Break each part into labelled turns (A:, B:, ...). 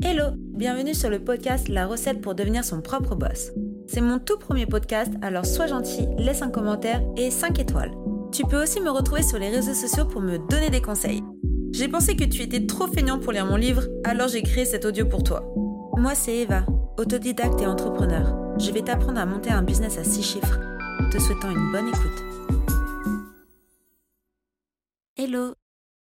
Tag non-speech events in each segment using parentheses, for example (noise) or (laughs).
A: Hello, bienvenue sur le podcast La recette pour devenir son propre boss. C'est mon tout premier podcast, alors sois gentil, laisse un commentaire et 5 étoiles. Tu peux aussi me retrouver sur les réseaux sociaux pour me donner des conseils. J'ai pensé que tu étais trop feignant pour lire mon livre, alors j'ai créé cet audio pour toi. Moi c'est Eva, autodidacte et entrepreneur. Je vais t'apprendre à monter un business à 6 chiffres. Te souhaitant une bonne écoute. Hello,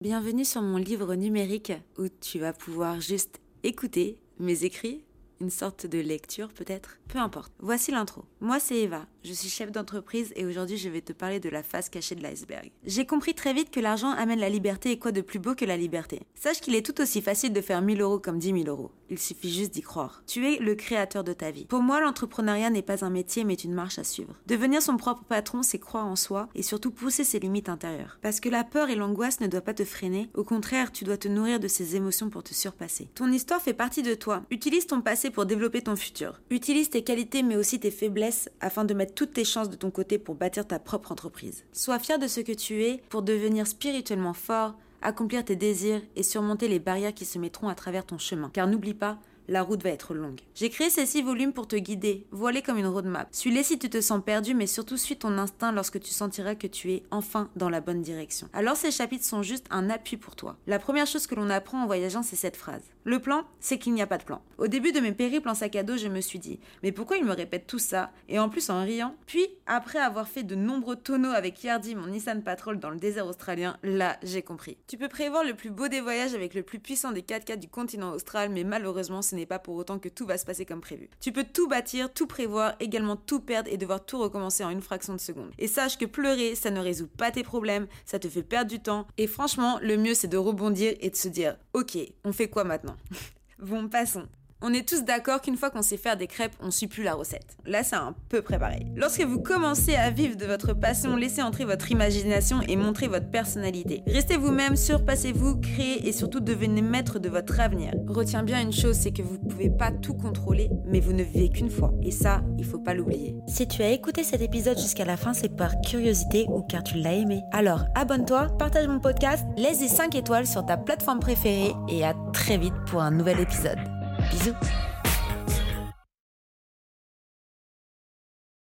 A: bienvenue sur mon livre numérique où tu vas pouvoir juste écouter mes écrits, une sorte de lecture peut-être, peu importe. Voici l'intro. Moi c'est Eva, je suis chef d'entreprise et aujourd'hui je vais te parler de la face cachée de l'iceberg. J'ai compris très vite que l'argent amène la liberté et quoi de plus beau que la liberté. Sache qu'il est tout aussi facile de faire 1000 euros comme 10 000 euros. Il suffit juste d'y croire. Tu es le créateur de ta vie. Pour moi, l'entrepreneuriat n'est pas un métier mais une marche à suivre. Devenir son propre patron, c'est croire en soi et surtout pousser ses limites intérieures. Parce que la peur et l'angoisse ne doivent pas te freiner. Au contraire, tu dois te nourrir de ces émotions pour te surpasser. Ton histoire fait partie de toi. Utilise ton passé pour développer ton futur. Utilise tes qualités mais aussi tes faiblesses afin de mettre toutes tes chances de ton côté pour bâtir ta propre entreprise. Sois fier de ce que tu es pour devenir spirituellement fort, accomplir tes désirs et surmonter les barrières qui se mettront à travers ton chemin. Car n'oublie pas, la route va être longue. J'ai créé ces six volumes pour te guider, voilés comme une roadmap. Suis-les si tu te sens perdu, mais surtout suis ton instinct lorsque tu sentiras que tu es enfin dans la bonne direction. Alors ces chapitres sont juste un appui pour toi. La première chose que l'on apprend en voyageant, c'est cette phrase. Le plan, c'est qu'il n'y a pas de plan. Au début de mes périples en sac à dos, je me suis dit, mais pourquoi il me répète tout ça? Et en plus en riant. Puis, après avoir fait de nombreux tonneaux avec Yardi, mon Nissan Patrol dans le désert australien, là, j'ai compris. Tu peux prévoir le plus beau des voyages avec le plus puissant des 4x4 du continent austral, mais malheureusement, ce pas pour autant que tout va se passer comme prévu. Tu peux tout bâtir, tout prévoir, également tout perdre et devoir tout recommencer en une fraction de seconde. Et sache que pleurer, ça ne résout pas tes problèmes, ça te fait perdre du temps. Et franchement, le mieux c'est de rebondir et de se dire, ok, on fait quoi maintenant? (laughs) Bon, passons. On est tous d'accord qu'une fois qu'on sait faire des crêpes, on suit plus la recette. Là, c'est un peu préparé. Lorsque vous commencez à vivre de votre passion, laissez entrer votre imagination et montrez votre personnalité. Restez vous-même, surpassez-vous, créez et surtout devenez maître de votre avenir. Retiens bien une chose, c'est que vous pouvez pas tout contrôler, mais vous ne vivez qu'une fois. Et ça, il faut pas l'oublier. Si tu as écouté cet épisode jusqu'à la fin, c'est par curiosité ou car tu l'as aimé. Alors, abonne-toi, partage mon podcast, laisse des 5 étoiles sur ta plateforme préférée et à très vite pour un nouvel épisode. Bisous